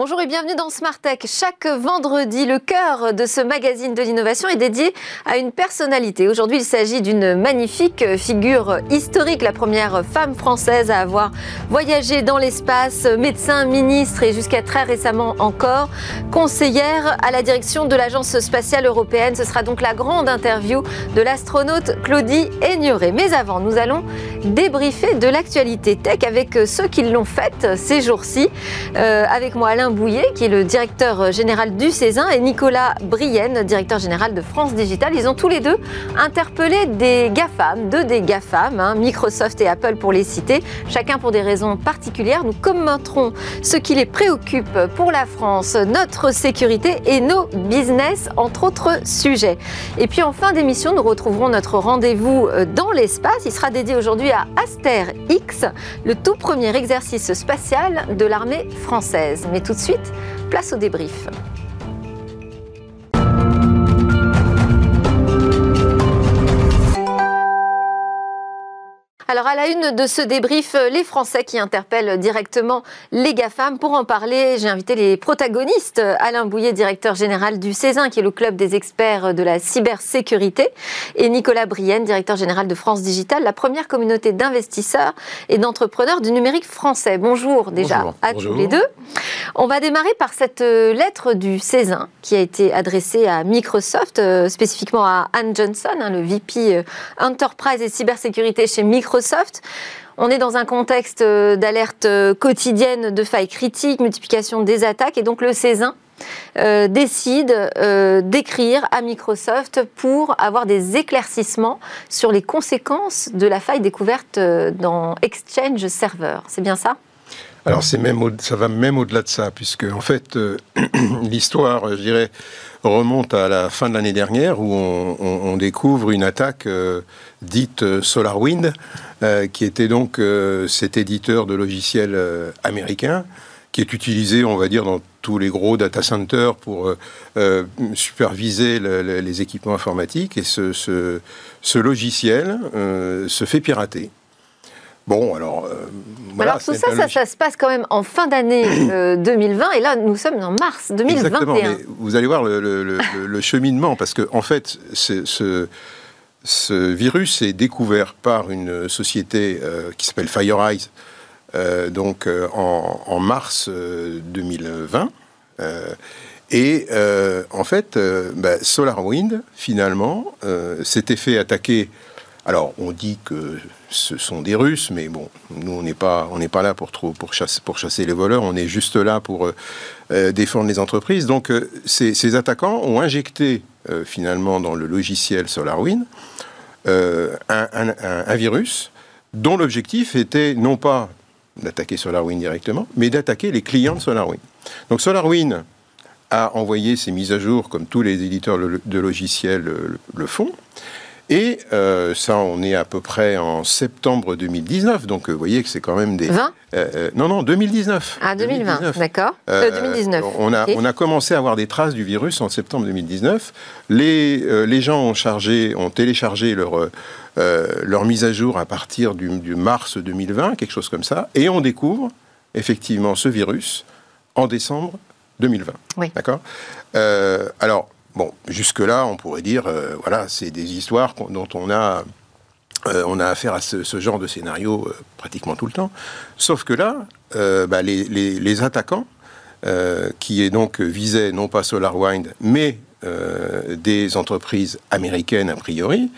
Bonjour et bienvenue dans Smart Tech. Chaque vendredi, le cœur de ce magazine de l'innovation est dédié à une personnalité. Aujourd'hui, il s'agit d'une magnifique figure historique, la première femme française à avoir voyagé dans l'espace, médecin, ministre et jusqu'à très récemment encore conseillère à la direction de l'Agence spatiale européenne. Ce sera donc la grande interview de l'astronaute Claudie Aigneret. Mais avant, nous allons débriefer de l'actualité tech avec ceux qui l'ont faite ces jours-ci. Euh, avec moi, Alain Bouillet, qui est le directeur général du Césin, et Nicolas Brienne, directeur général de France Digital. Ils ont tous les deux interpellé des GAFAM, deux des GAFAM, hein, Microsoft et Apple pour les citer, chacun pour des raisons particulières. Nous commenterons ce qui les préoccupe pour la France, notre sécurité et nos business, entre autres sujets. Et puis en fin d'émission, nous retrouverons notre rendez-vous dans l'espace. Il sera dédié aujourd'hui à Aster X, le tout premier exercice spatial de l'armée française. Mais tout de suite, place au débrief. Alors à la une de ce débrief, les Français qui interpellent directement les GAFAM. Pour en parler, j'ai invité les protagonistes. Alain Bouillet, directeur général du Césin, qui est le club des experts de la cybersécurité, et Nicolas Brienne, directeur général de France Digital, la première communauté d'investisseurs et d'entrepreneurs du numérique français. Bonjour déjà à tous les deux. On va démarrer par cette lettre du Césin qui a été adressée à Microsoft, spécifiquement à Anne Johnson, hein, le VP Enterprise et cybersécurité chez Microsoft on est dans un contexte euh, d'alerte euh, quotidienne de failles critiques, multiplication des attaques, et donc le Césin euh, décide d'écrire à Microsoft pour avoir des éclaircissements sur les conséquences de la faille découverte dans Exchange Server. C'est bien ça? Alors même ça va même au-delà de ça, puisque en fait l'histoire, je dirais, remonte à la fin de l'année dernière où on, découvre une attaque dite SolarWind euh, qui était donc euh, cet éditeur de logiciels euh, américain, qui est utilisé, on va dire, dans tous les gros data centers pour superviser les équipements informatiques. Et ce, ce, logiciel se fait pirater. Bon, alors. alors tout ça, ça, se passe quand même en fin d'année 2020, et là, nous sommes en mars 2021. Exactement, mais vous allez voir le, le cheminement, parce que, en fait, ce, ce virus est découvert par une société euh, qui s'appelle FireEye, euh, donc euh, en, mars 2020. et en fait, bah, SolarWind, finalement, s'était fait attaquer. Alors, on dit que ce sont des Russes, mais bon, nous, on n'est pas, là pour, chasser, les voleurs, on est juste là pour défendre les entreprises. Donc, ces, attaquants ont injecté euh, finalement dans le logiciel SolarWind euh, un, virus dont l'objectif était non pas d'attaquer SolarWind directement, mais d'attaquer les clients de SolarWind. Donc SolarWind a envoyé ses mises à jour comme tous les éditeurs de logiciels le font. Et euh, ça, on est à peu près en septembre 2019. Donc, euh, vous voyez que c'est quand même des... 20 euh, Non, non, 2019. Ah, 2020, d'accord. 2019. On a, on a commencé à avoir des traces du virus en septembre 2019. Les, les gens ont, chargé, ont téléchargé leur, leur mise à jour à partir du, du, mars 2020, quelque chose comme ça. Et on découvre effectivement ce virus en décembre 2020. Oui. D'accord? Alors, Bon, jusque-là, on pourrait dire, euh, voilà, c'est des histoires dont on a, euh, on a affaire à ce, genre de scénario euh, pratiquement tout le temps. Sauf que là, bah, les, attaquants, qui est donc visaient non pas SolarWind, mais des entreprises américaines a priori,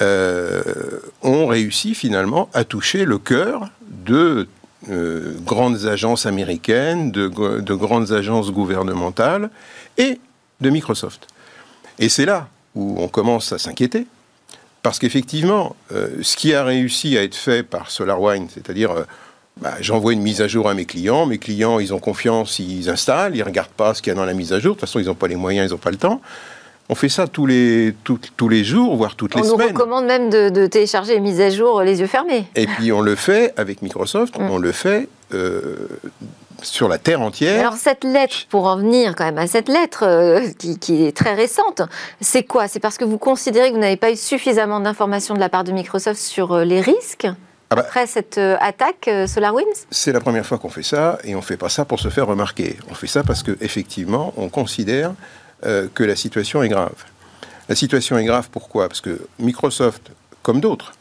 ont réussi finalement à toucher le cœur de grandes agences américaines, de, de, grandes agences gouvernementales et de Microsoft. Et c'est là où on commence à s'inquiéter, parce qu'effectivement, euh, ce qui a réussi à être fait par SolarWind, c'est-à-dire euh, bah, j'envoie une mise à jour à mes clients, mes clients, ils ont confiance, ils installent, ils ne regardent pas ce qu'il y a dans la mise à jour, de toute façon, ils n'ont pas les moyens, ils n'ont pas le temps. On fait ça tous les, tous les jours, voire toutes les semaines. On nous recommande même de, télécharger les mises à jour les yeux fermés. Et puis on le fait avec Microsoft, mm. on le fait euh, sur la terre entière. Alors cette lettre, pour en venir quand même à cette lettre euh, qui, est très récente, c'est quoi? C'est parce que vous considérez que vous n'avez pas eu suffisamment d'informations de la part de Microsoft sur euh, les risques ah bah, après cette euh, attaque SolarWinds? C'est la première fois qu'on fait ça et on ne fait pas ça pour se faire remarquer. On fait ça parce qu'effectivement, on considère que la situation est grave. La situation est grave pourquoi? Parce que Microsoft, comme d'autres,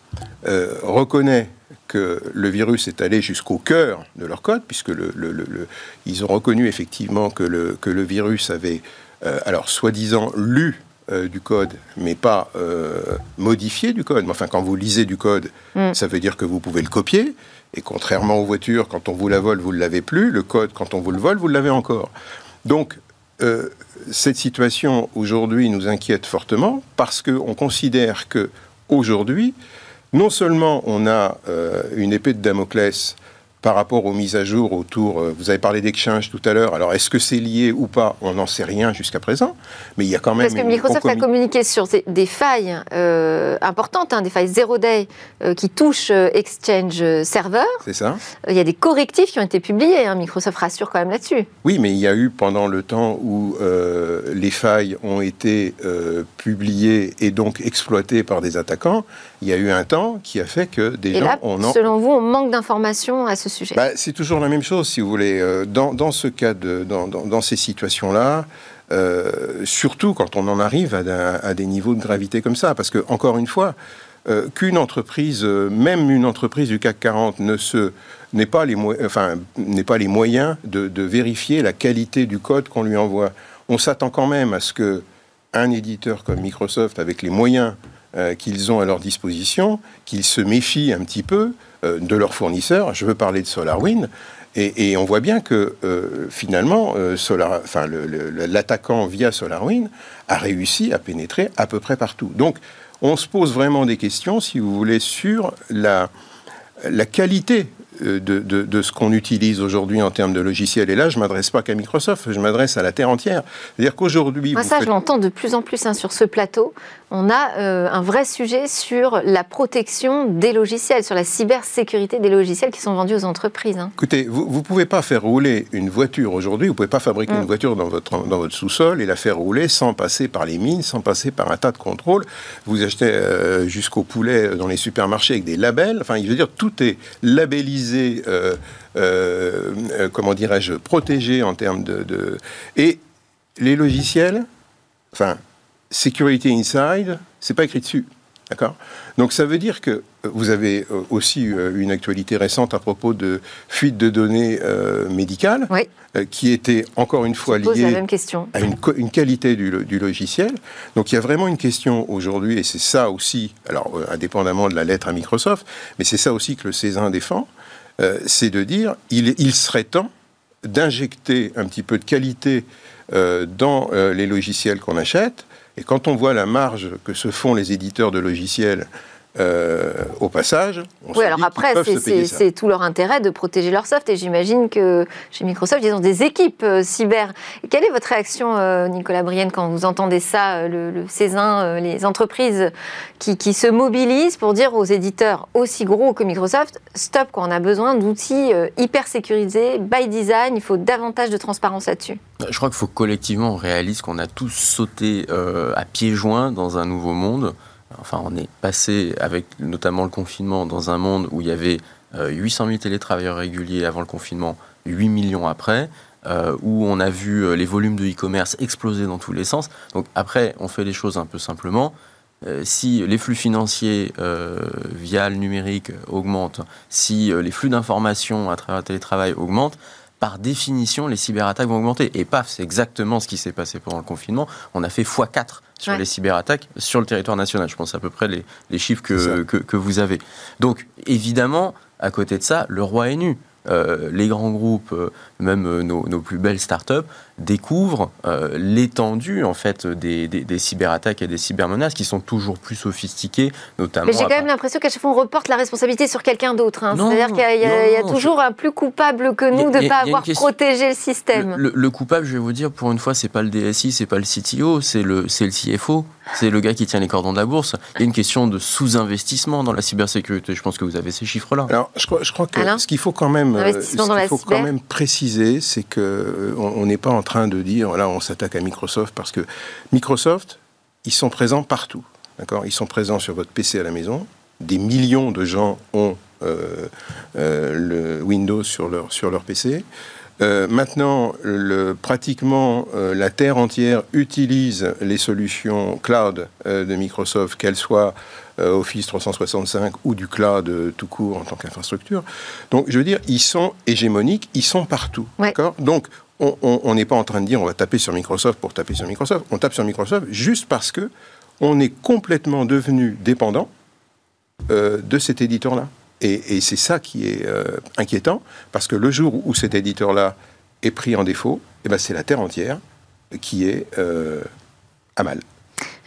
reconnaît que le virus est allé jusqu'au cœur de leur code, puisque le, ils ont reconnu effectivement que le, que virus avait, alors soi-disant, lu euh, du code, mais pas euh, modifié du code. Mais enfin, quand vous lisez du code, mm. ça veut dire que vous pouvez le copier. Et contrairement aux voitures, quand on vous la vole, vous ne l'avez plus. Le code, quand on vous le vole, vous l'avez encore. Donc, euh, cette situation aujourd'hui nous inquiète fortement parce qu'on considère que aujourd'hui, non seulement on a une épée de Damoclès par rapport aux mises à jour autour. Euh, vous avez parlé d'Exchange tout à l'heure. Alors, est-ce que c'est lié ou pas On n'en sait rien jusqu'à présent. Mais il y a quand même. Parce que Microsoft a communiqué sur des failles euh, importantes, hein, des failles zero day euh, qui touchent Exchange Server. C'est ça. Il y a des correctifs qui ont été publiés. Hein. Microsoft rassure quand même là-dessus. Oui, mais il y a eu pendant le temps où les failles ont été publiées et donc exploitées par des attaquants, il y a eu un temps qui a fait que des et gens. Là, Selon vous, on manque d'informations à ce sujet bah, C'est toujours la même chose, si vous voulez. Euh, dans, dans ce cas, de, dans, dans, ces situations-là, euh, surtout quand on en arrive à, à, des niveaux de gravité comme ça, parce que, encore une fois, euh, qu'une entreprise, même une entreprise du CAC 40, ne se n'est pas les enfin n'est pas les moyens de, de, vérifier la qualité du code qu'on lui envoie. On s'attend quand même à ce que un éditeur comme Microsoft, avec les moyens euh, qu'ils ont à leur disposition, qu'ils se méfient un petit peu euh, de leurs fournisseurs. Je veux parler de SolarWind. Et, on voit bien que euh, finalement, l'attaquant via SolarWind a réussi à pénétrer à peu près partout. Donc, on se pose vraiment des questions, si vous voulez, sur la, la qualité de, ce qu'on utilise aujourd'hui en termes de logiciels. Et là, je ne m'adresse pas qu'à Microsoft, je m'adresse à la Terre entière. C'est-à-dire qu'aujourd'hui... Moi, ça, je l'entends de plus en plus hein, sur ce plateau. On a euh, un vrai sujet sur la protection des logiciels, sur la cybersécurité des logiciels qui sont vendus aux entreprises. Hein. Écoutez, vous ne pouvez pas faire rouler une voiture aujourd'hui, vous ne pouvez pas fabriquer mm. une voiture dans votre, dans votre sous-sol et la faire rouler sans passer par les mines, sans passer par un tas de contrôles. Vous achetez euh, jusqu'au poulet dans les supermarchés avec des labels. Enfin, je veux dire, tout est labellisé euh, comment dirais-je, protégé en termes de, Et les logiciels, enfin, Security Inside, c'est pas écrit dessus. D'accord? Donc ça veut dire que vous avez aussi une actualité récente à propos de fuite de données médicales, qui était encore une fois liée à une, une qualité du, du, logiciel. Donc il y a vraiment une question aujourd'hui, et c'est ça aussi, alors indépendamment de la lettre à Microsoft, mais c'est ça aussi que le Césin défend, euh, c'est de dire il, il serait temps d'injecter un petit peu de qualité euh, dans euh, les logiciels qu'on achète. Et quand on voit la marge que se font les éditeurs de logiciels euh, au passage. On oui, alors après, c'est tout leur intérêt de protéger leur soft. Et j'imagine que chez Microsoft, ils ont des équipes euh, cyber. quelle est votre réaction, euh, Nicolas Brienne, quand vous entendez ça, le, le Césin, les entreprises qui, qui, se mobilisent pour dire aux éditeurs aussi gros que Microsoft, stop, quoi, on a besoin d'outils hyper sécurisés, by design, il faut davantage de transparence là-dessus Je crois qu'il faut collectivement on réalise qu'on a tous sauté à pieds joints dans un nouveau monde. Enfin, on est passé, avec notamment le confinement, dans un monde où il y avait 800 euh, 000 télétravailleurs réguliers avant le confinement, 8 millions après, euh, où on a vu euh, les volumes de e-commerce exploser dans tous les sens. Donc après, on fait les choses un peu simplement. si les flux financiers via le numérique augmentent, si les flux d'informations à travers le télétravail augmentent, par définition, les cyberattaques vont augmenter. Et paf, c'est exactement ce qui s'est passé pendant le confinement. On a fait x4 sur les cyberattaques sur le territoire national. Je pense à peu près les, les chiffres que, que, que, vous avez. Donc, évidemment, à côté de ça, le roi est nu. Euh, les grands groupes, euh, même euh, nos, nos, plus belles startups, découvrent l'étendue en fait des, des, cyberattaques et des cybermenaces qui sont toujours plus sophistiquées, notamment. Mais j'ai quand même l'impression qu'à chaque fois on reporte la responsabilité sur quelqu'un d'autre. Hein. C'est-à-dire qu'il y, a, toujours un plus coupable que nous de ne pas avoir protégé le système. Le, coupable, je vais vous dire, pour une fois, c'est pas le DSI, c'est pas le CTO, c'est le, le CFO. C'est le gars qui tient les cordons de la bourse. Il y a une question de sous-investissement dans la cybersécurité. Je pense que vous avez ces chiffres-là. Alors, je crois, je crois que ce qu'il faut quand même, euh, ce faut quand même préciser, c'est que euh, on n'est pas en train de dire là, on s'attaque à Microsoft parce que Microsoft, ils sont présents partout. D'accord? Ils sont présents sur votre PC à la maison. Des millions de gens ont le Windows sur leur, sur leur PC. maintenant, le, pratiquement la Terre entière utilise les solutions cloud de Microsoft, qu'elles soient Office 365 ou du cloud tout court en tant qu'infrastructure. Donc, je veux dire, ils sont hégémoniques, ils sont partout. D'accord? Donc, on n'est pas en train de dire on va taper sur Microsoft pour taper sur Microsoft. On tape sur Microsoft juste parce que on est complètement devenu dépendant euh, de cet éditeur-là. Et, c'est ça qui est euh, inquiétant, parce que le jour où cet éditeur-là est pris en défaut, eh ben c'est la Terre entière qui est euh, à mal.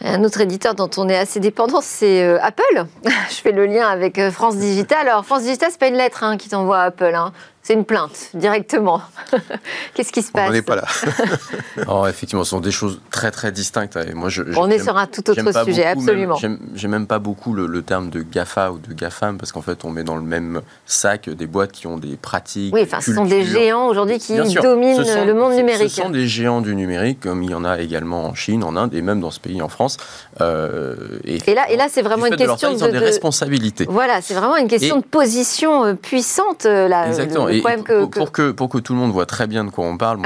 Un autre éditeur dont on est assez dépendant, c'est Apple. Je fais le lien avec France Digital. Alors, France Digital, c'est pas une lettre hein, qui t'envoie à Apple. Hein. C'est une plainte, directement. Qu'est-ce qui se passe On n'est pas là. oh, effectivement, ce sont des choses très très distinctes. Et moi, je, On est sur un tout autre sujet, absolument. J'aime même pas beaucoup le, terme de GAFA ou de GAFAM, parce qu'en fait, on met dans le même sac des boîtes qui ont des pratiques. Oui, enfin, ce sont des géants aujourd'hui qui dominent le monde numérique. Ce sont des géants du numérique, comme il y en a également en Chine, en Inde, et même dans ce pays, en France. Euh, et, là, et là c'est vraiment une question de, de, responsabilités. Voilà, c'est vraiment une question de position euh, puissante. Euh, là, Exactement pour, que... Pour, que, tout le monde voit très bien de quoi on parle,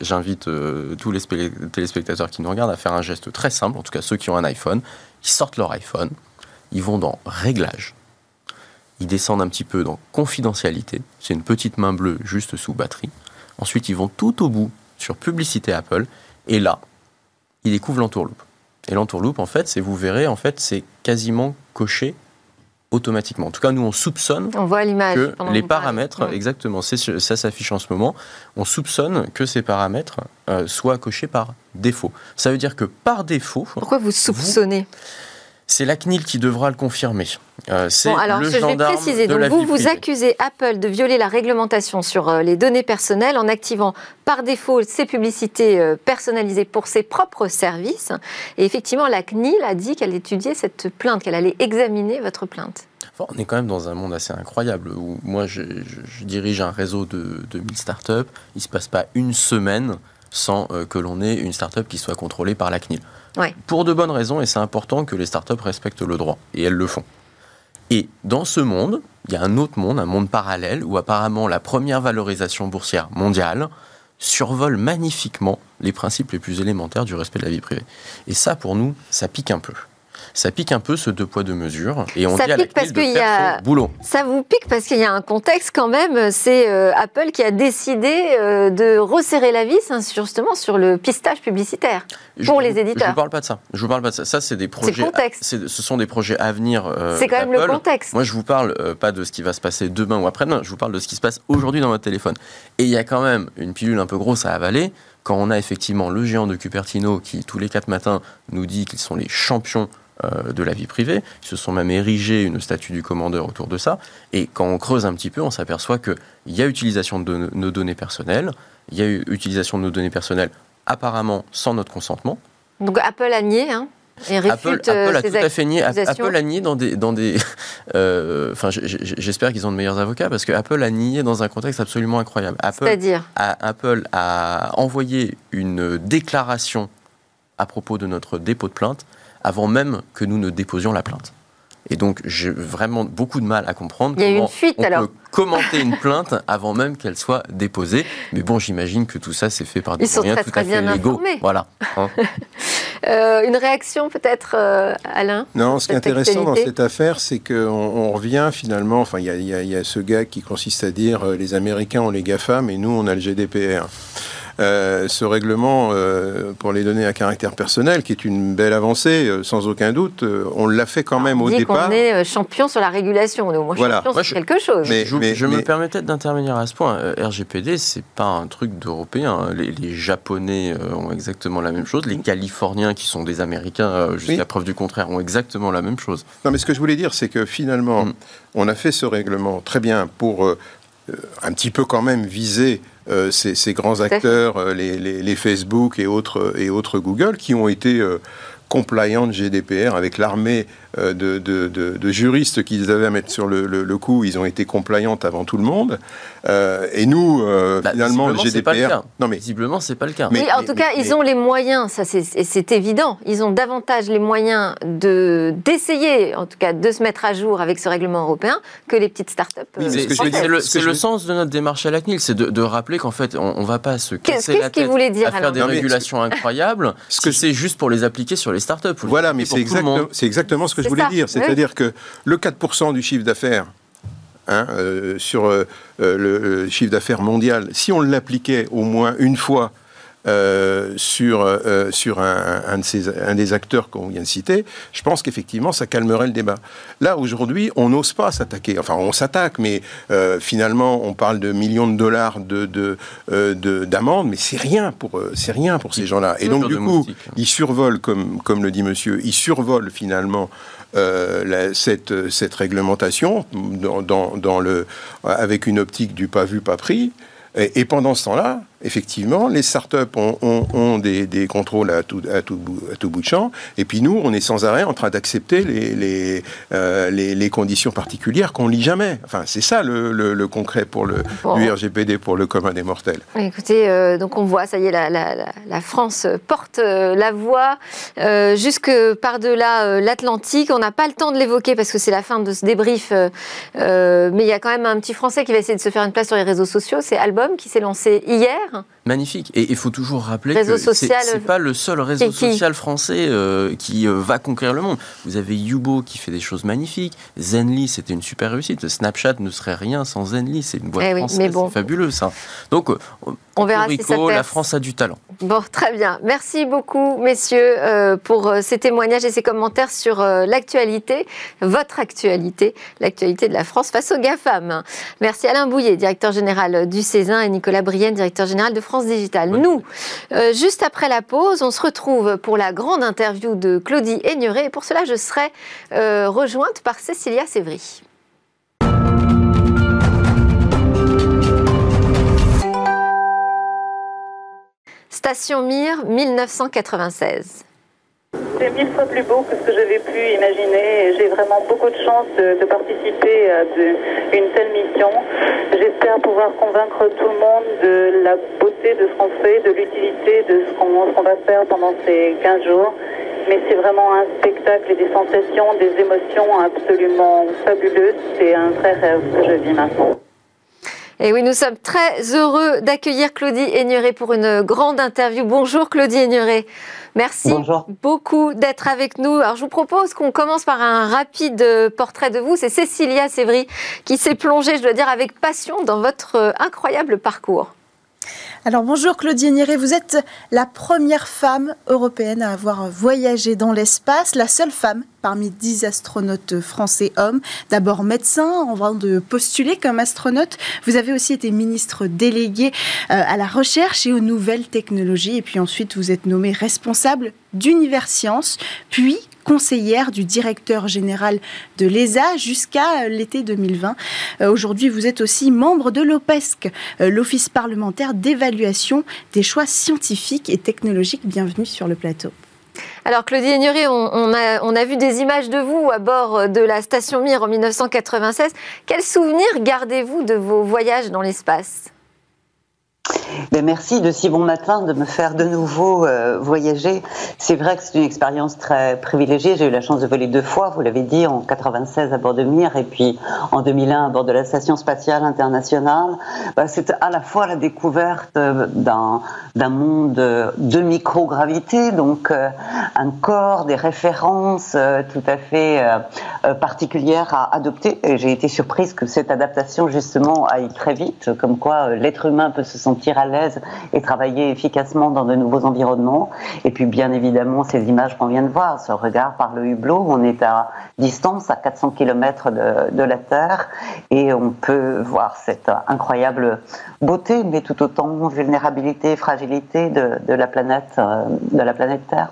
j'invite euh, tous les téléspectateurs qui nous regardent à faire un geste très simple, en tout cas ceux qui ont un iPhone, ils sortent leur iPhone, ils vont dans Réglages, ils descendent un petit peu dans Confidentialité, c'est une petite main bleue juste sous batterie. Ensuite, ils vont tout au bout sur Publicité Apple, et là, ils découvrent l'entourloupe. Et l'entourloupe, en fait, c'est, vous verrez, en fait, c'est quasiment coché automatiquement. En tout cas, nous, on soupçonne on voit que les paramètres, exactement, ça s'affiche en ce moment, on soupçonne que ces paramètres euh, soient cochés par défaut. Ça veut dire que par défaut... Pourquoi vous soupçonnez? C'est la CNIL qui devra le confirmer. Euh, bon, alors, je vais préciser. Donc, vous, vous accusez Apple de violer la réglementation sur euh, les données personnelles en activant par défaut ces publicités euh, personnalisées pour ses propres services. Et effectivement, la CNIL a dit qu'elle étudiait cette plainte, qu'elle allait examiner votre plainte. on est quand même dans un monde assez incroyable où moi, je, dirige un réseau de, de 1000 startups. Il ne se passe pas une semaine sans que l'on ait une startup qui soit contrôlée par la CNIL. Pour de bonnes raisons, et c'est important que les startups respectent le droit, et elles le font. Et dans ce monde, il y a un autre monde, un monde parallèle, où apparemment la première valorisation boursière mondiale survole magnifiquement les principes les plus élémentaires du respect de la vie privée. Et ça, pour nous, ça pique un peu ça pique un peu ce deux poids deux mesures et on ça dit à la parce de faire son boulot. Ça vous pique parce qu'il y a un contexte quand même. C'est euh, Apple qui a décidé euh, de resserrer la vis hein, justement sur le pistage publicitaire pour les éditeurs. Je vous parle pas de ça. Je vous parle pas de ça. Ça c'est des projets. Ce sont des projets à venir. Euh, c'est quand même le contexte. Moi je vous parle pas de ce qui va se passer demain ou après-demain. Je vous parle de ce qui se passe aujourd'hui dans votre téléphone. Et il y a quand même une pilule un peu grosse à avaler quand on a effectivement le géant de Cupertino qui tous les quatre matins nous dit qu'ils sont les champions euh, de la vie privée. Ils se sont même érigés une statue du commandeur autour de ça. Et quand on creuse un petit peu, on s'aperçoit qu'il y a utilisation de nos données personnelles, il y a eu utilisation de nos données personnelles apparemment sans notre consentement. Donc Apple a nié, hein et Apple, euh, a tout à fait nié. Apple a nié dans des, dans des. Euh, enfin, j'espère qu'ils ont de meilleurs avocats parce que Apple a nié dans un contexte absolument incroyable. C'est-à-dire Apple a envoyé une déclaration à propos de notre dépôt de plainte avant même que nous ne déposions la plainte. Et donc, j'ai vraiment beaucoup de mal à comprendre Il y a comment une fuite, on alors. peut commenter une plainte avant même qu'elle soit déposée. Mais bon, j'imagine que tout ça s'est fait par des moyens tout à fait légaux. Voilà. Hein. Euh, une réaction peut-être, euh, Alain Non, ce qui est intéressant dans cette affaire, c'est qu'on on revient finalement, enfin, il y, y, a ce gars qui consiste à dire euh, les Américains ont les GAFA, mais nous, on a le GDPR. Euh, ce règlement euh, pour les données à caractère personnel, qui est une belle avancée, euh, sans aucun doute, on l'a fait quand même au départ. On est champion sur la régulation, on est au moins voilà. champion sur quelque chose. Mais, je, me permettais d'intervenir à ce point. RGPD, c'est pas un truc d'européen. Les, Japonais ont exactement la même chose. Les Californiens, qui sont des Américains, jusqu'à preuve du contraire, ont exactement la même chose. Non, mais ce que je voulais dire, c'est que finalement, mm. on a fait ce règlement très bien pour un petit peu quand même viser euh, ces, grands acteurs, euh, les, Facebook et autres, et autres Google, qui ont été euh, compliants de GDPR avec l'armée de, de, juristes qu'ils avaient à mettre sur le, le, coup, ils ont été compliantes avant tout le monde. et nous, bah, finalement, le GDPR. Non, mais visiblement, c'est pas le cas. Mais, oui, en tout cas, ils ont les moyens, ça c'est évident. Ils ont davantage les moyens de d'essayer, en tout cas, de se mettre à jour avec ce règlement européen que les petites start-up. c'est le, sens de notre démarche à la CNIL, c'est de, rappeler qu'en fait, on, ne va pas se casser la tête dire, à faire des régulations incroyables. Ce que c'est juste pour les appliquer sur les start-up. Voilà, mais c'est exactement ce que je voulais dire. C'est-à-dire que le 4% du chiffre d'affaires Hein, euh, sur euh, le, chiffre d'affaires mondial, si on l'appliquait au moins une fois euh, sur, sur un, de ces, un, des acteurs qu'on vient de citer, je pense qu'effectivement, ça calmerait le débat. Là, aujourd'hui, on n'ose pas s'attaquer. Enfin, on s'attaque, mais finalement, on parle de millions de dollars de, d'amende, mais c'est rien pour, c'est rien pour ces gens-là. Et donc, du coup, ils survolent, comme, comme le dit monsieur, ils survolent finalement euh, cette, cette, réglementation dans, dans, dans, le, avec une optique du pas vu, pas pris. Et, et pendant ce temps-là, effectivement, les startups ont, ont, des, des, contrôles à tout, à, tout bout, à tout bout de champ, et puis nous, on est sans arrêt en train d'accepter les, les, euh, les, les, conditions particulières qu'on lit jamais. Enfin, c'est ça le, le, concret pour le RGPD pour le commun des mortels. Écoutez, euh, donc on voit, ça y est, la, la, la France porte euh, la voix jusque par-delà l'Atlantique. On n'a pas le temps de l'évoquer parce que c'est la fin de ce débrief, mais il y a quand même un petit Français qui va essayer de se faire une place sur les réseaux sociaux. C'est Album qui s'est lancé hier. Magnifique. Et il faut toujours rappeler que ce n'est pas le seul réseau social français euh, qui euh, va conquérir le monde. Vous avez Yubo qui fait des choses magnifiques. Zenly, c'était une super réussite. Snapchat ne serait rien sans Zenly. C'est une boîte eh française. c'est fabuleux, ça. Donc, euh, on verra si ça La France a du talent. Bon, très bien. Merci beaucoup, messieurs, pour ces témoignages et ces commentaires sur l'actualité, votre actualité, l'actualité de la France face aux GAFAM. Merci Alain Bouillet, directeur général du Césin, et Nicolas Brienne, directeur général de France Digital. Nous, euh, juste après la pause, on se retrouve pour la grande interview de Claudie Aigneret. Et pour cela, je serai euh, rejointe par Cécilia Sévry. Station Mir, 1996. C'est mille fois plus beau que ce que j'avais pu imaginer j'ai vraiment beaucoup de chance de, participer à une telle mission. J'espère pouvoir convaincre tout le monde de la beauté de ce qu'on fait, de l'utilité de ce qu'on va faire pendant ces 15 jours. Mais c'est vraiment un spectacle et des sensations, des émotions absolument fabuleuses. C'est un vrai rêve que je vis maintenant. Et oui, nous sommes très heureux d'accueillir Claudie Aigneret pour une grande interview. Bonjour Claudie Aigneret. Merci beaucoup d'être avec nous. Alors, je vous propose qu'on commence par un rapide portrait de vous. C'est Cécilia Sévry qui s'est plongée, je dois dire, avec passion dans votre incroyable parcours. Alors bonjour Claudie Niré, vous êtes la première femme européenne à avoir voyagé dans l'espace, la seule femme parmi dix astronautes français hommes. D'abord médecin avant de postuler comme astronaute. Vous avez aussi été ministre délégué euh, à la recherche et aux nouvelles technologies. Et puis ensuite, vous êtes nommé responsable d'Univers Science, puis conseillère du directeur général de l'ESA jusqu'à euh, l'été 2020. Euh, aujourd'hui, vous êtes aussi membre de l'OPESC, l'Office parlementaire d'évaluation des choix scientifiques et technologiques. Bienvenue sur le plateau. Alors Claudie Aigneret, on, a, on, a, vu des images de vous à bord de la station Mir en 1996. Quels souvenirs gardez-vous de vos voyages dans l'espace? Ben, merci de si bon matin de me faire de nouveau euh, voyager. C'est vrai que c'est une expérience très privilégiée. J'ai eu la chance de voler deux fois, vous l'avez dit, en 96 à bord de Mir et puis en 2001 à bord de la Station spatiale internationale. Ben, c'est à la fois la découverte euh, d'un, monde de microgravité, donc euh, un corps, des références tout à fait particulières à adopter. J'ai été surprise que cette adaptation justement aille très vite, comme quoi l'être humain peut se sentir à l'aise et travailler efficacement dans de nouveaux environnements. Et puis bien évidemment, ces images qu'on vient de voir, ce regard par le hublot, on est à distance, à 400 km de, la Terre, et on peut voir cette incroyable beauté, mais tout autant vulnérabilité, fragilité de la planète, euh, de la planète Terre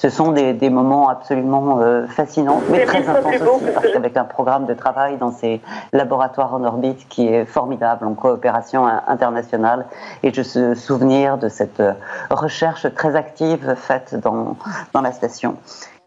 ce sont des, moments absolument euh, fascinants, mais très intenses aussi, parce qu'avec un programme de travail dans ces laboratoires en orbite qui est formidable en coopération internationale, et je me souvenir de cette euh, recherche très active faite dans, dans la station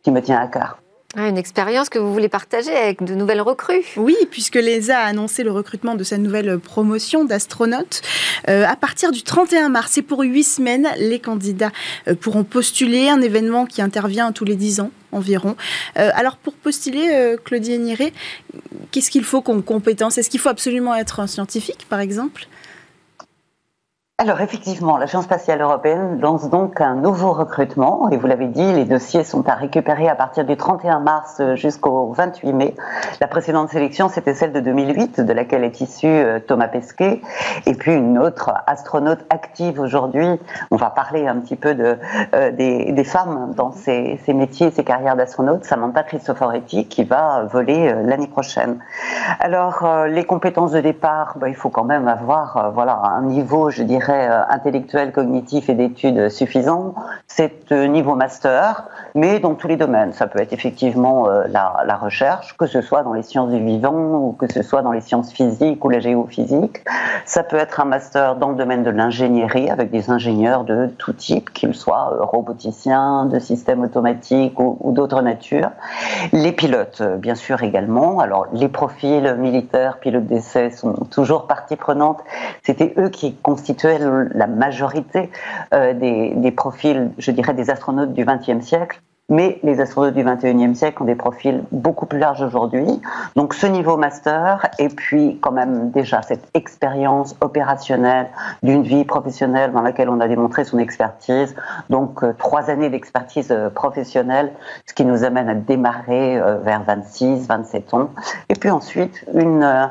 qui me tient à cœur. Une expérience que vous voulez partager avec de nouvelles recrues. Oui, puisque l'ESA a annoncé le recrutement de sa nouvelle promotion d'astronautes. Euh, à partir du 31 mars, et pour huit semaines, les candidats euh, pourront postuler un événement qui intervient tous les dix ans environ. Euh, alors pour postuler, Claudie Niré, qu'est-ce qu'il faut comme compétence? Est-ce qu'il faut absolument être un scientifique, par exemple? Alors effectivement, l'Agence spatiale européenne lance donc un nouveau recrutement et vous l'avez dit, les dossiers sont à récupérer à partir du 31 mars jusqu'au 28 mai. La précédente sélection, c'était celle de 2008, de laquelle est issu euh, Thomas Pesquet, et puis une autre astronaute active aujourd'hui. On va parler un petit peu euh, des, femmes dans ces, ces métiers, ces carrières d'astronaute, Samantha Cristoforetti, qui va voler euh, l'année prochaine. Alors les compétences de départ, bah, il faut quand même avoir voilà un niveau, je dirais euh, intellectuel, cognitif et d'études suffisant, c'est niveau master, mais dans tous les domaines. Ça peut être effectivement euh, la, recherche, que ce soit dans les sciences du vivant ou que ce soit dans les sciences physiques ou la géophysique. Ça peut être un master dans le domaine de l'ingénierie avec des ingénieurs de tout type, qu'ils soient euh, roboticiens, de systèmes automatiques ou, ou d'autres natures. Les pilotes, bien sûr également. Alors les profils militaires, pilotes d'essai sont toujours partie prenante. C'était eux qui constituaient la majorité euh, des, des, profils, je dirais, des astronautes du XXe siècle mais les astronautes du 21e siècle ont des profils beaucoup plus larges aujourd'hui. Donc ce niveau master, et puis quand même déjà cette expérience opérationnelle d'une vie professionnelle dans laquelle on a démontré son expertise. Donc euh, trois années d'expertise euh, professionnelle, ce qui nous amène à démarrer euh, vers 26, 27 ans. Et puis ensuite une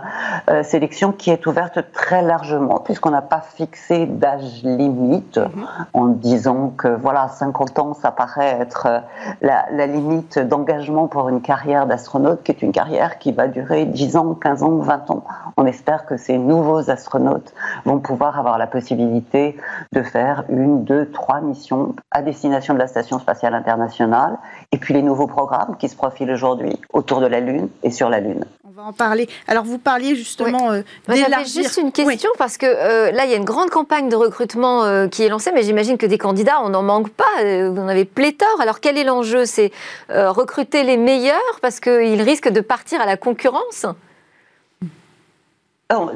sélection qui est ouverte très largement, puisqu'on n'a pas fixé d'âge limite mm-hmm. en disant que voilà, 50 ans, ça paraît être la, limite d'engagement pour une carrière d'astronaute, qui est une carrière qui va durer 10 ans, 15 ans, 20 ans. On espère que ces nouveaux astronautes vont pouvoir avoir la possibilité de faire une, deux, trois missions à destination de la Station spatiale internationale, et puis les nouveaux programmes qui se profilent aujourd'hui autour de la Lune et sur la Lune. On va en parler. Alors, vous parliez justement oui. euh, J'avais juste une question parce que euh, là, il y a une grande campagne de recrutement euh, qui est lancée, mais j'imagine que des candidats, on n'en manque pas. Euh, vous en avez pléthore. Alors, quel est l'enjeu? C'est recruter les meilleurs parce qu'ils risquent de partir à la concurrence?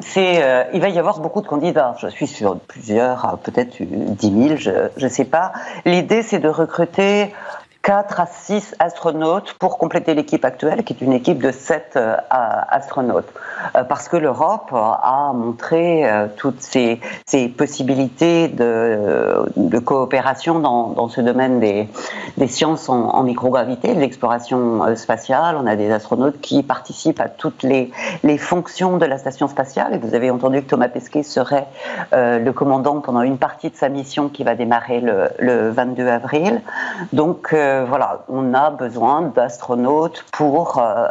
C'est, il va y avoir beaucoup de candidats. Je suis sur plusieurs, peut-être 10 000, je ne sais pas. L'idée, c'est de recruter 4 à 6 astronautes pour compléter l'équipe actuelle, qui est une équipe de 7 euh, astronautes. Euh, parce que l'Europe a montré euh, toutes ses, possibilités de, coopération dans, ce domaine des, sciences en, microgravité, de l'exploration spatiale. On a des astronautes qui participent à toutes les, fonctions de la station spatiale. Et vous avez entendu que Thomas Pesquet serait le commandant pendant une partie de sa mission qui va démarrer le, le 22 avril. Donc, voilà, on a besoin d'astronautes pour euh,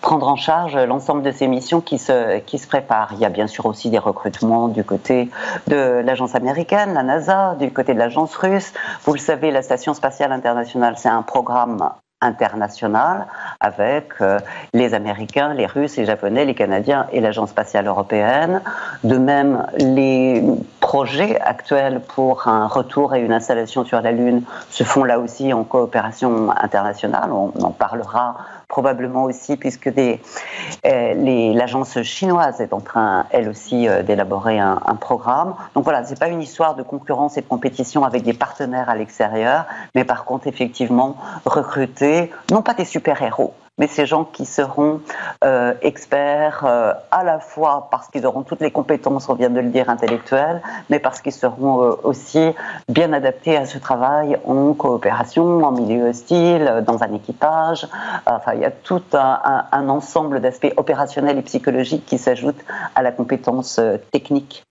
prendre en charge l'ensemble de ces missions qui se, qui se préparent. Il y a bien sûr aussi des recrutements du côté de l'agence américaine, la NASA, du côté de l'agence russe. Vous le savez, la Station spatiale internationale, c'est un programme international avec euh, les Américains, les Russes, les Japonais, les Canadiens et l'Agence spatiale européenne. De même, les projets actuels pour un retour et une installation sur la Lune se font là aussi en coopération internationale. On en parlera probablement aussi puisque euh, l'agence chinoise est en train, elle aussi, euh, d'élaborer un, programme. Donc voilà, c'est pas une histoire de concurrence et de compétition avec des partenaires à l'extérieur, mais par contre, effectivement, recruter, non pas des super-héros, mais ces gens qui seront euh, experts euh, à la fois parce qu'ils auront toutes les compétences, on vient de le dire, intellectuelles, mais parce qu'ils seront euh, aussi bien adaptés à ce travail en coopération, en milieu hostile, dans un équipage. Enfin, il y a tout un, un ensemble d'aspects opérationnels et psychologiques qui s'ajoutent à la compétence technique.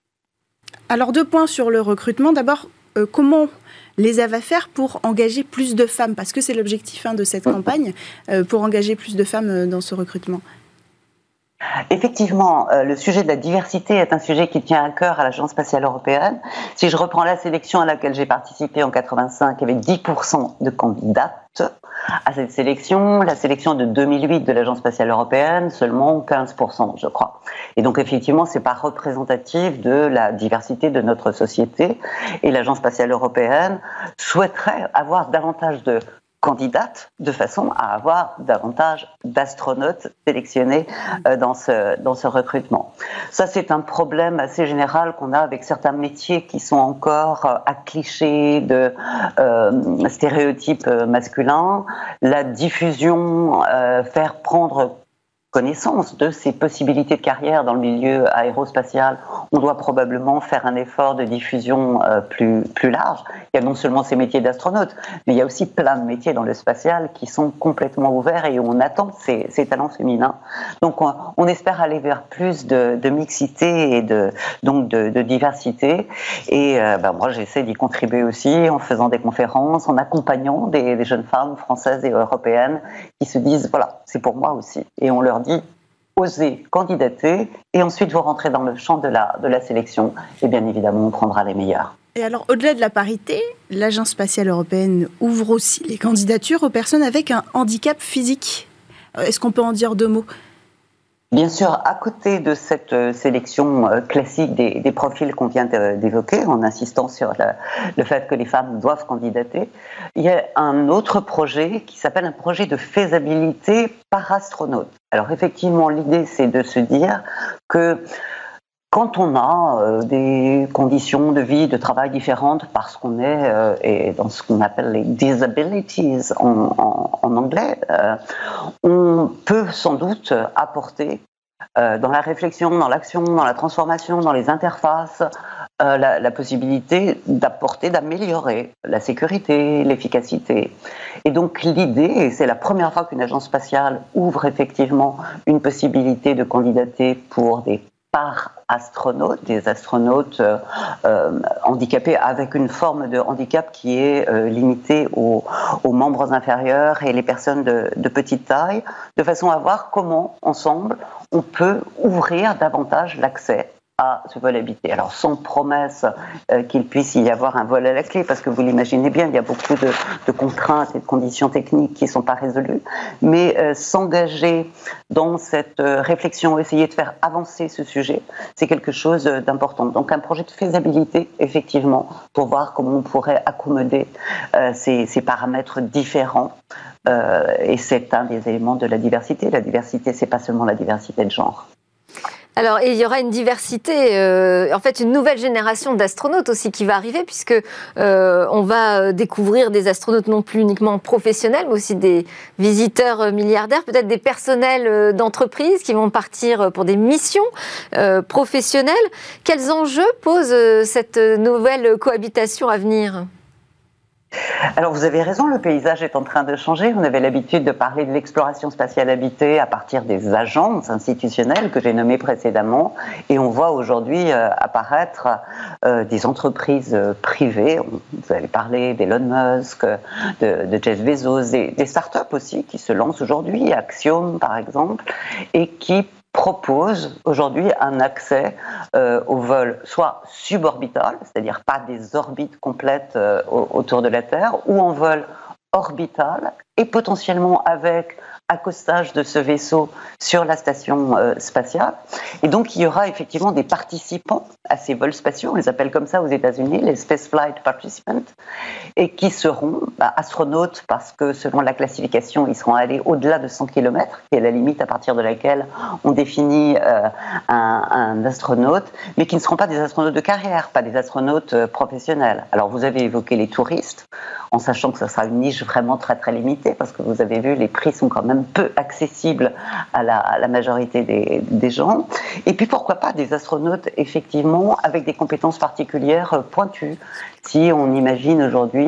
Alors deux points sur le recrutement. D'abord, comment les va faire pour engager plus de femmes Parce que c'est l'objectif hein, de cette campagne, euh, pour engager plus de femmes euh, dans ce recrutement. Effectivement, euh, le sujet de la diversité est un sujet qui tient à cœur à l'Agence spatiale européenne. Si je reprends la sélection à laquelle j'ai participé en 85, il y avait 10% de candidates à cette sélection. La sélection de 2008 de l'Agence spatiale européenne, seulement 15%, je crois. Et donc effectivement, c'est pas représentatif de la diversité de notre société. Et l'Agence spatiale européenne souhaiterait avoir davantage de candidate de façon à avoir davantage d'astronautes sélectionnés euh, dans, ce, dans ce recrutement. Ça, c'est un problème assez général qu'on a avec certains métiers qui sont encore euh, à clichés de euh, stéréotypes masculins. La diffusion, faire prendre connaissance de ces possibilités de carrière dans le milieu aérospatial, on doit probablement faire un effort de diffusion euh, plus, plus large. Il y a non seulement ces métiers d'astronaute, mais il y a aussi plein de métiers dans le spatial qui sont complètement ouverts et où on attend ces, ces talents féminins. Donc on, on, espère aller vers plus de, mixité et de, donc de, de diversité. Et euh, ben moi j'essaie d'y contribuer aussi en faisant des conférences, en accompagnant des, des jeunes femmes françaises et européennes qui se disent voilà, c'est pour moi aussi. Et on leur dit osez candidater et ensuite vous rentrez dans le champ de la, de la sélection et bien évidemment on prendra les meilleurs. Et alors au-delà de la parité, l'Agence spatiale européenne ouvre aussi les candidatures aux personnes avec un handicap physique. Euh, est-ce qu'on peut en dire deux mots? Bien sûr, à côté de cette euh, sélection euh, classique des, profils qu'on vient d'évoquer, en insistant sur le, fait que les femmes doivent candidater, il y a un autre projet qui s'appelle un projet de faisabilité par astronaute. Alors effectivement, l'idée c'est de se dire que quand on a euh, des conditions de vie, de travail différentes parce qu'on est euh, dans ce qu'on appelle les disabilities en, anglais, euh, on peut sans doute apporter dans la réflexion, dans l'action, dans la transformation, dans les interfaces, la, la, possibilité d'apporter, d'améliorer la sécurité, l'efficacité. Et donc l'idée, et c'est la première fois qu'une agence spatiale ouvre effectivement une possibilité de candidater pour des par astronautes, des astronautes euh, euh, handicapés avec une forme de handicap qui est euh, limitée aux, aux, membres inférieurs et les personnes de, de, petite taille, de façon à voir comment, ensemble, on peut ouvrir davantage l'accès à ce vol habité. Alors sans promesse euh, qu'il puisse y avoir un vol à la clé, parce que vous l'imaginez bien, il y a beaucoup de, contraintes et de conditions techniques qui ne sont pas résolues, mais euh, s'engager dans cette euh, réflexion, essayer de faire avancer ce sujet, c'est quelque chose d'important. Donc un projet de faisabilité, effectivement, pour voir comment on pourrait accommoder ces, paramètres différents. Et c'est un des éléments de la diversité. La diversité, c'est pas seulement la diversité de genre. Alors, il y aura une diversité, euh, en fait, une nouvelle génération d'astronautes aussi qui va arriver, puisque euh, on va découvrir des astronautes non plus uniquement professionnels, mais aussi des visiteurs milliardaires, peut-être des personnels euh, d'entreprise qui vont partir pour des missions euh, professionnelles. Quels enjeux pose euh, cette nouvelle cohabitation à venir? Alors vous avez raison, le paysage est en train de changer. On avait l'habitude de parler de l'exploration spatiale habitée à partir des agences institutionnelles que j'ai nommées précédemment, et on voit aujourd'hui euh, apparaître euh, des entreprises euh, privées. Vous avez parlé d'Elon Musk, de, Jeff Bezos, des, des startups aussi qui se lancent aujourd'hui, Axiom par exemple, et qui propose aujourd'hui un accès euh, au vol soit suborbital, c'est-à-dire pas des orbites complètes euh, autour de la Terre, ou en vol orbital et potentiellement avec accostage de ce vaisseau sur la station euh, spatiale. Et donc, il y aura effectivement des participants à ces vols spatiaux, on les appelle comme ça aux États-Unis, les Spaceflight Participants, et qui seront bah, astronautes parce que selon la classification, ils seront allés au-delà de 100 km, qui est la limite à partir de laquelle on définit euh, un, astronaute, mais qui ne seront pas des astronautes de carrière, pas des astronautes euh, professionnels. Alors, vous avez évoqué les touristes, en sachant que ça sera une niche vraiment très très limitée, parce que vous avez vu, les prix sont quand même peu accessibles à la, majorité des, gens. Et puis pourquoi pas des astronautes effectivement avec des compétences particulières pointues. Si on imagine aujourd'hui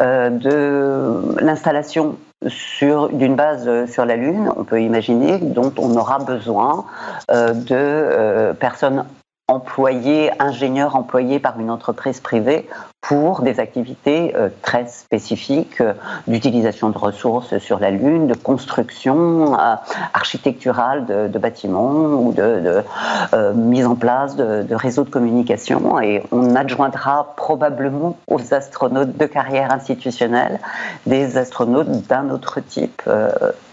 euh, l'installation d'une base sur la Lune, on peut imaginer dont on aura besoin euh, de euh, personnes employés, ingénieurs employés par une entreprise privée pour des activités euh, très spécifiques euh, d'utilisation de ressources sur la Lune, de construction euh, architecturale de, bâtiments ou de, mise en place de, réseaux de communication. Et on adjoindra probablement aux astronautes de carrière institutionnelle des astronautes d'un autre type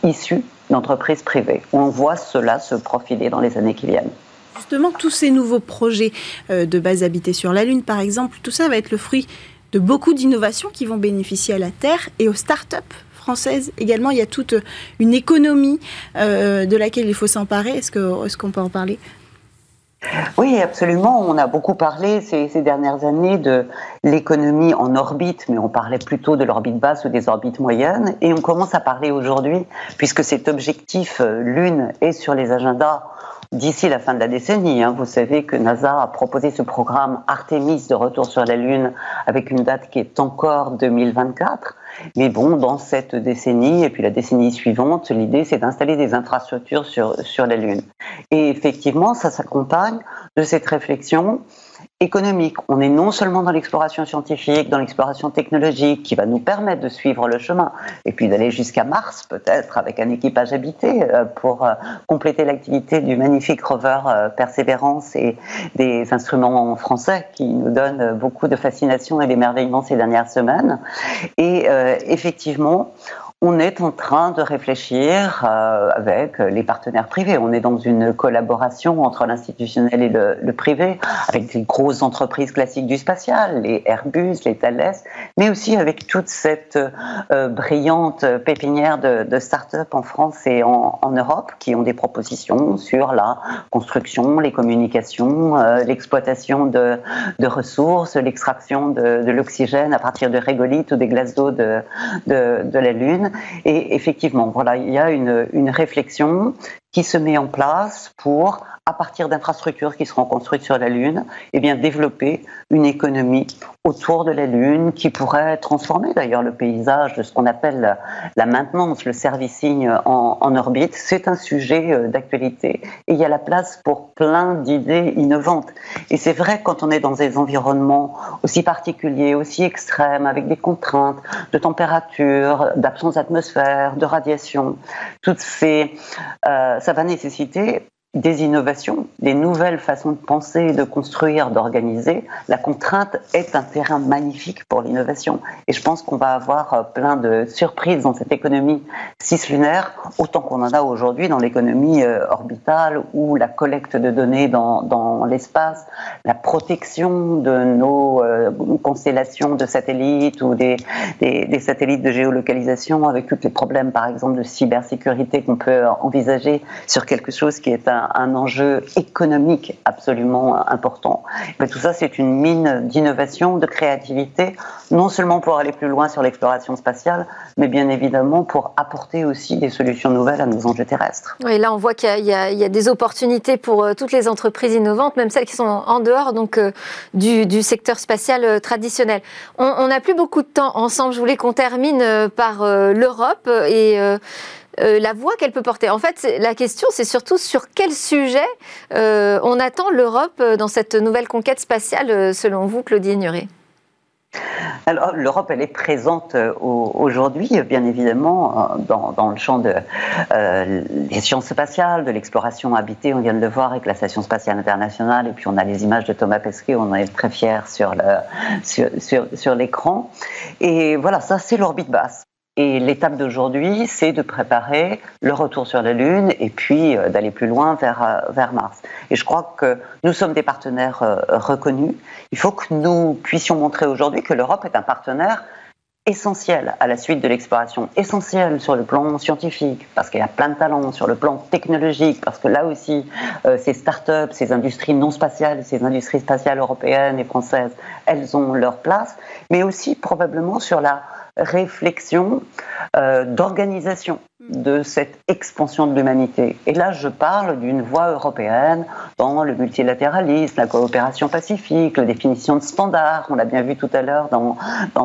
issus d'entreprises privées. On voit cela se profiler dans les années qui viennent justement, tous ces nouveaux projets euh, de base habitée sur la Lune, par exemple, tout ça va être le fruit de beaucoup d'innovations qui vont bénéficier à la Terre et aux start-up française également. Il y a toute une économie de laquelle il faut s'emparer. Est-ce qu'on peut en parler? Oui, absolument. On a beaucoup parlé ces, ces dernières années de l'économie en orbite, mais on parlait plutôt de l'orbite basse ou des orbites moyennes. Et on commence à parler aujourd'hui, puisque cet objectif euh, Lune est sur les agendas d'ici la fin de la décennie. Hein. Vous savez que NASA a proposé ce programme Artemis de retour sur la Lune avec une date qui est encore 2024. Mais bon, dans cette décennie et puis la décennie suivante, l'idée c'est d'installer des infrastructures sur, sur la Lune. Et effectivement, ça s'accompagne de cette réflexion économique. On est non seulement dans l'exploration scientifique, dans l'exploration technologique qui va nous permettre de suivre le chemin et puis d'aller jusqu'à Mars peut-être avec un équipage habité euh, pour euh, compléter l'activité du magnifique rover euh, Persévérance et des instruments français qui nous donnent beaucoup de fascination et d'émerveillement ces dernières semaines. Et effectivement, on est en train de réfléchir euh, avec les partenaires privés. On est dans une collaboration entre l'institutionnel et le, privé, avec des grosses entreprises classiques du spatial, les Airbus, les Thales, mais aussi avec toute cette euh, brillante pépinière de, de start-up en France et en, Europe qui ont des propositions sur la construction, les communications, euh, l'exploitation de, ressources, l'extraction de, l'oxygène à partir de régolithes ou des glaces d'eau de, de la Lune et effectivement, voilà, il y a une, une réflexion qui se met en place pour, à partir d'infrastructures qui seront construites sur la Lune, eh bien, développer une économie autour de la Lune qui pourrait transformer d'ailleurs le paysage de ce qu'on appelle la maintenance, le servicing en, orbite. C'est un sujet euh, d'actualité et il y a la place pour plein d'idées innovantes. Et c'est vrai quand on est dans des environnements aussi particuliers, aussi extrêmes, avec des contraintes de température, d'absence d'atmosphère, de radiation, toutes ces euh, ça va nécessiter des innovations, des nouvelles façons de penser, de construire, d'organiser. La contrainte est un terrain magnifique pour l'innovation. Et je pense qu'on va avoir euh, plein de surprises dans cette économie cislunaire, autant qu'on en a aujourd'hui dans l'économie euh, orbitale ou la collecte de données dans, l'espace, la protection de nos euh, constellations de satellites ou des, des, satellites de géolocalisation avec tous les problèmes, par exemple, de cybersécurité qu'on peut envisager sur quelque chose qui est un un, enjeu économique absolument important. Mais tout ça, c'est une mine d'innovation, de créativité, non seulement pour aller plus loin sur l'exploration spatiale, mais bien évidemment pour apporter aussi des solutions nouvelles à nos enjeux terrestres. Oui, là, on voit qu'il y, a des opportunités pour euh, toutes les entreprises innovantes, même celles qui sont en dehors donc, euh, du, secteur spatial euh, traditionnel. On n'a plus beaucoup de temps ensemble. Je voulais qu'on termine par l'Europe et euh, la voix qu'elle peut porter. En fait, la question, c'est surtout sur quel sujet euh, on attend l'Europe euh, dans cette nouvelle conquête spatiale, selon vous, Claudie Ignoré alors, l'Europe, elle est présente aujourd'hui, bien évidemment, dans, le champ de, des sciences spatiales, de l'exploration habitée. On vient de le voir avec la Station spatiale internationale, et puis on a les images de Thomas Pesquet, on en est très fiers sur l'écran. Et voilà, ça, c'est l'orbite basse. Et l'étape d'aujourd'hui, c'est de préparer le retour sur la Lune et puis euh, d'aller plus loin vers, euh, vers Mars. Et je crois que nous sommes des partenaires euh, reconnus. Il faut que nous puissions montrer aujourd'hui que l'Europe est un partenaire essentiel à la suite de l'exploration, essentiel sur le plan scientifique, parce qu'il y a plein de talents, sur le plan technologique, parce que là aussi, ces start-up, ces industries non spatiales, ces industries spatiales européennes et françaises, elles ont leur place, mais aussi probablement sur la réflexion euh, d'organisation de cette expansion de l'humanité. Et là, je parle d'une voie européenne dans le multilatéralisme, la coopération pacifique, la définition de standards, on l'a bien vu tout à l'heure dans,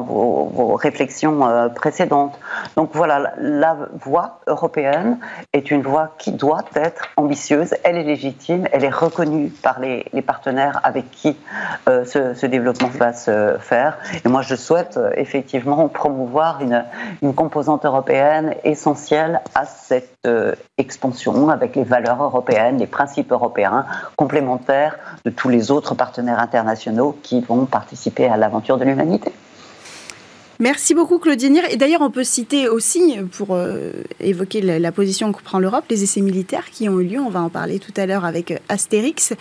vos, réflexions euh, précédentes. Donc voilà, la voie européenne est une voie qui doit être ambitieuse, elle est légitime, elle est reconnue par les, partenaires avec qui euh, ce, développement va se faire. Et moi, je souhaite euh, effectivement promouvoir une composante européenne essentielle à cette euh, expansion avec les valeurs européennes, les principes européens complémentaires de tous les autres partenaires internationaux qui vont participer à l'aventure de l'humanité. Merci beaucoup Claudine. Et d'ailleurs, on peut citer aussi, pour euh, évoquer la, position que prend l'Europe, les essais militaires qui ont eu lieu. On va en parler tout à l'heure avec Astérix.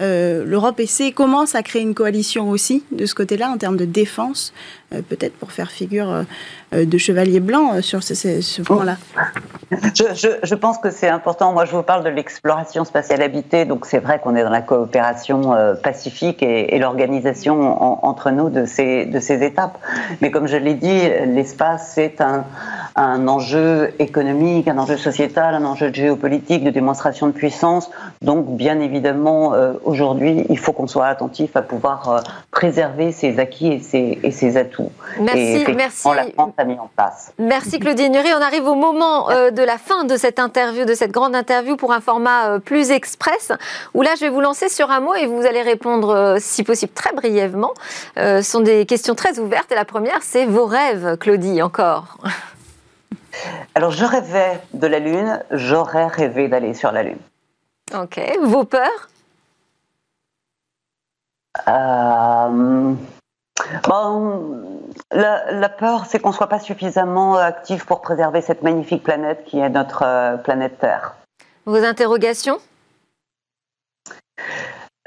Euh, L'Europe essaie, commence à créer une coalition aussi de ce côté-là en termes de défense peut-être pour faire figure de chevalier blanc sur ce, point-là. Je, pense que c'est important. Moi, je vous parle de l'exploration spatiale habitée, donc c'est vrai qu'on est dans la coopération pacifique et, l'organisation entre nous de ces, de ces étapes. Mais comme je l'ai dit, l'espace, c'est un, un enjeu économique, un enjeu sociétal, un enjeu géopolitique, de démonstration de puissance. Donc, bien évidemment, euh, aujourd'hui, il faut qu'on soit attentif à pouvoir euh, préserver ses acquis et ses, et ses atouts. Merci, merci. La France a mis en place. Merci Claudine Nury. On arrive au moment euh, de la fin de cette interview, de cette grande interview pour un format plus express, où là, je vais vous lancer sur un mot et vous allez répondre, si possible, très brièvement. ce sont des questions très ouvertes. Et la première, c'est vos rêves, Claudie, encore. Alors, je rêvais de la Lune, j'aurais rêvé d'aller sur la Lune. Ok. Vos peurs? Euh, la, peur, c'est qu'on ne soit pas suffisamment actif pour préserver cette magnifique planète qui est notre euh, planète Terre. Vos interrogations?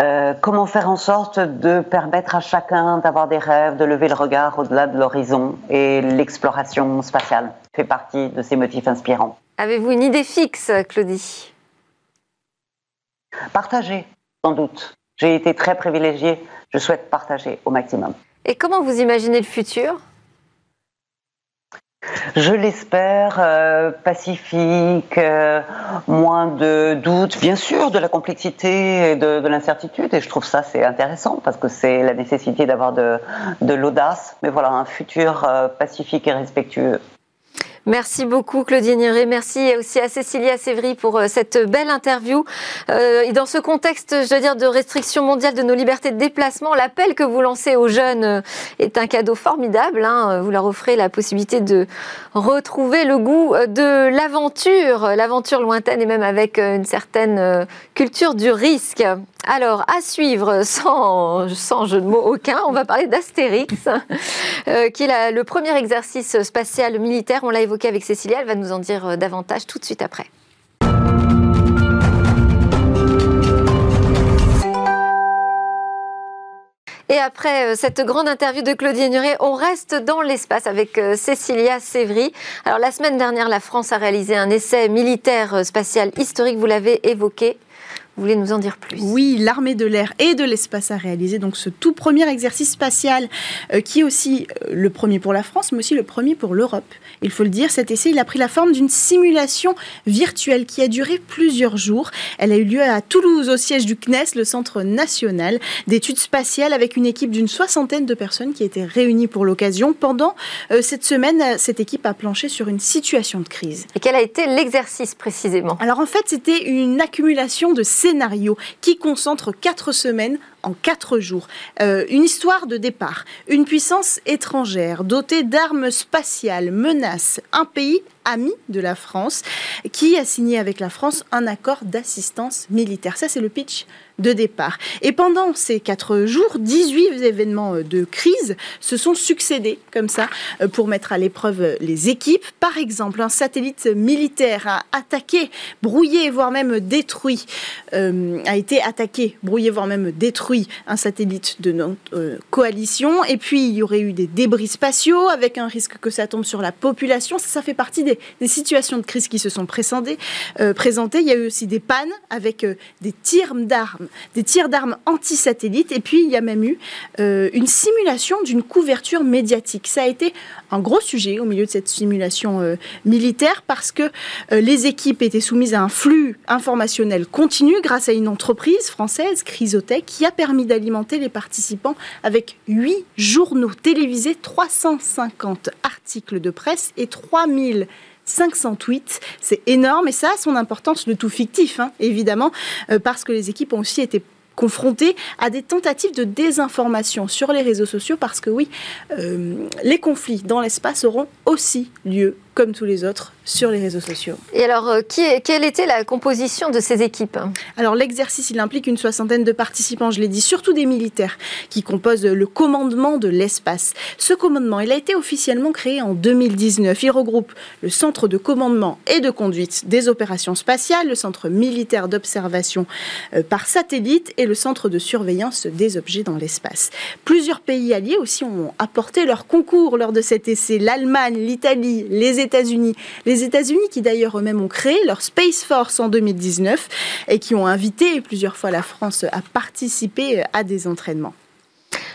Euh, comment faire en sorte de permettre à chacun d'avoir des rêves, de lever le regard au-delà de l'horizon et l'exploration spatiale fait partie de ces motifs inspirants. Avez-vous une idée fixe, Claudie? Partager, sans doute. J'ai été très privilégiée, je souhaite partager au maximum. Et comment vous imaginez le futur? Je l'espère, euh, pacifique, euh, moins de doutes, bien sûr, de la complexité et de, l'incertitude. Et je trouve ça c'est intéressant parce que c'est la nécessité d'avoir de, l'audace. Mais voilà, un futur euh, pacifique et respectueux. Merci beaucoup Claudine Niré. Merci aussi à Cécilia Sévry pour euh, cette belle interview. Euh, et dans ce contexte, je veux dire, de restriction mondiale de nos libertés de déplacement, l'appel que vous lancez aux jeunes euh, est un cadeau formidable. Hein. Vous leur offrez la possibilité de retrouver le goût de l'aventure, l'aventure lointaine et même avec une certaine culture du risque. Alors, à suivre, sans, sans jeu de mots aucun, on va parler d'Astérix, qui est le premier exercice spatial militaire. On l'a évoqué avec Cécilia. Elle va nous en dire euh, davantage tout de suite après. Et après euh, cette grande interview de Claudie Nuret, on reste dans l'espace avec euh, Cécilia Sévry. Alors la semaine dernière, la France a réalisé un essai militaire spatial historique, vous l'avez évoqué. Vous voulez nous en dire plus? Oui, l'armée de l'air et de l'espace a réalisé donc ce tout premier exercice spatial euh, qui est aussi euh, le premier pour la France, mais aussi le premier pour l'Europe. Il faut le dire, cet essai, il a pris la forme d'une simulation virtuelle qui a duré plusieurs jours. Elle a eu lieu à Toulouse, au siège du CNES, le Centre national d'études spatiales, avec une équipe d'une soixantaine de personnes qui étaient réunies pour l'occasion. Pendant euh, cette semaine, cette équipe a planché sur une situation de crise. Et quel a été l'exercice précisément? Alors en fait, c'était une accumulation de scénario qui concentre quatre semaines en quatre jours. Euh, une histoire de départ. Une puissance étrangère dotée d'armes spatiales menace un pays ami de la France qui a signé avec la France un accord d'assistance militaire. Ça, c'est le pitch de départ. Et pendant ces quatre jours, 18 événements euh, de crise se sont succédés comme ça euh, pour mettre à l'épreuve les équipes. Par exemple, un satellite militaire a attaqué, brouillé, voire même détruit, a été attaqué, brouillé, voire même détruit un satellite de notre euh, coalition. Et puis, il y aurait eu des débris spatiaux avec un risque que ça tombe sur la population. Ça, fait partie des, situations de crise qui se sont euh, présentées. Il y a eu aussi des pannes avec euh, des tirs d'armes, des tirs d'armes anti-satellites. Et puis, il y a même eu une simulation d'une couverture médiatique. Ça a été un gros sujet au milieu de cette simulation militaire parce que les équipes étaient soumises à un flux informationnel continu grâce à une entreprise française, Chrysotech, qui a permis d'alimenter les participants avec 8 journaux télévisés, 350 articles de presse et 3000 500 tweets. C'est énorme et ça a son importance, le tout fictif, hein, évidemment, euh, parce que les équipes ont aussi été confrontées à des tentatives de désinformation sur les réseaux sociaux parce que oui, euh, les conflits dans l'espace auront aussi lieu comme tous les autres, sur les réseaux sociaux. Et alors, euh, qui est, quelle était la composition de ces équipes? Alors, l'exercice, il implique une soixantaine de participants, je l'ai dit, surtout des militaires, qui composent le commandement de l'espace. Ce commandement, il a été officiellement créé en 2019. Il regroupe le centre de commandement et de conduite des opérations spatiales, le centre militaire d'observation euh, par satellite et le centre de surveillance des objets dans l'espace. Plusieurs pays alliés aussi ont apporté leur concours lors de cet essai. L'Allemagne, l'Italie, les États-Unis. Les États-Unis qui d'ailleurs eux-mêmes ont créé leur Space Force en 2019 et qui ont invité plusieurs fois la France à participer à des entraînements.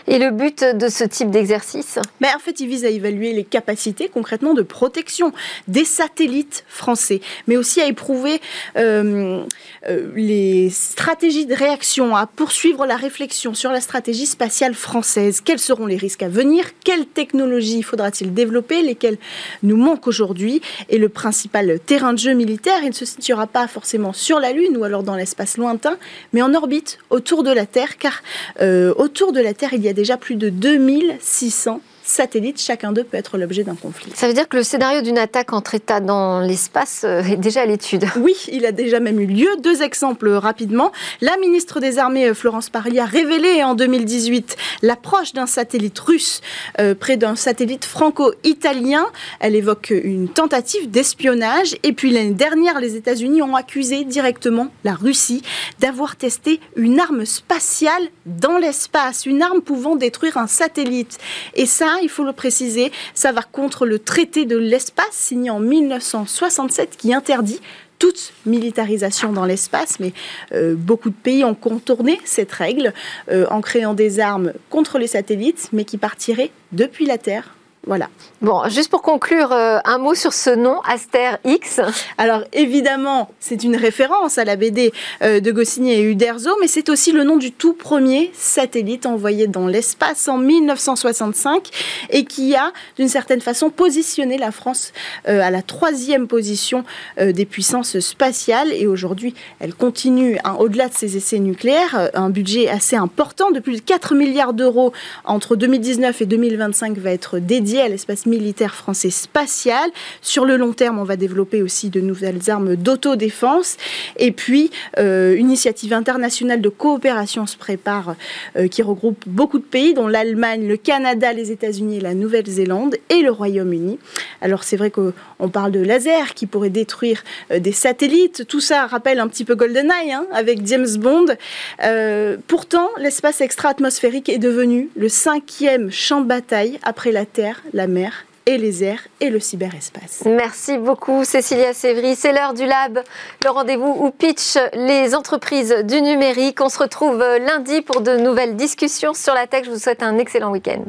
Et le but de ce type d'exercice Mais En fait, il vise à évaluer les capacités concrètement de protection des satellites français, mais aussi à éprouver euh, euh, les stratégies de réaction, à poursuivre la réflexion sur la stratégie spatiale française. Quels seront les risques à venir? Quelles technologies faudra-t-il développer? Lesquelles nous manquent aujourd'hui? Et le principal terrain de jeu militaire, il ne se situera pas forcément sur la Lune ou alors dans l'espace lointain, mais en orbite autour de la Terre, car euh, autour de la Terre, il y a déjà plus de 2600 satellites, chacun d'eux peut être l'objet d'un conflit. Ça veut dire que le scénario d'une attaque entre États dans l'espace euh, est déjà à l'étude Oui, il a déjà même eu lieu. Deux exemples rapidement. La ministre des Armées, euh, Florence Parly, a révélé en 2018 l'approche d'un satellite russe euh, près d'un satellite franco-italien. Elle évoque une tentative d'espionnage. Et puis l'année dernière, les États-Unis ont accusé directement la Russie d'avoir testé une arme spatiale dans l'espace, une arme pouvant détruire un satellite. Et ça, il faut le préciser, ça va contre le traité de l'espace signé en 1967 qui interdit toute militarisation dans l'espace, mais euh, beaucoup de pays ont contourné cette règle euh, en créant des armes contre les satellites, mais qui partiraient depuis la Terre voilà. Bon, juste pour conclure, euh, un mot sur ce nom, Aster X. Alors évidemment, c'est une référence à la BD euh, de Goscinny et Uderzo, mais c'est aussi le nom du tout premier satellite envoyé dans l'espace en 1965 et qui a, d'une certaine façon, positionné la France euh, à la troisième position des puissances spatiales. Et aujourd'hui, elle continue, hein, au-delà de ses essais nucléaires, un budget assez important de plus de 4 milliards d'euros entre 2019 et 2025 va être dédié à l'espace militaire français spatial. Sur le long terme, on va développer aussi de nouvelles armes d'autodéfense. Et puis, euh, une initiative internationale de coopération se prépare euh, qui regroupe beaucoup de pays, dont l'Allemagne, le Canada, les États-Unis, la Nouvelle-Zélande et le Royaume-Uni. Alors, c'est vrai qu'on parle de laser qui pourrait détruire euh, des satellites. Tout ça rappelle un petit peu GoldenEye hein, avec James Bond. pourtant, l'espace extra-atmosphérique est devenu le cinquième champ de bataille après la Terre la mer et les airs et le cyberespace. Merci beaucoup Cécilia Sévry. C'est l'heure du Lab, le rendez-vous où pitch les entreprises du numérique. On se retrouve lundi pour de nouvelles discussions sur la tech. Je vous souhaite un excellent week-end.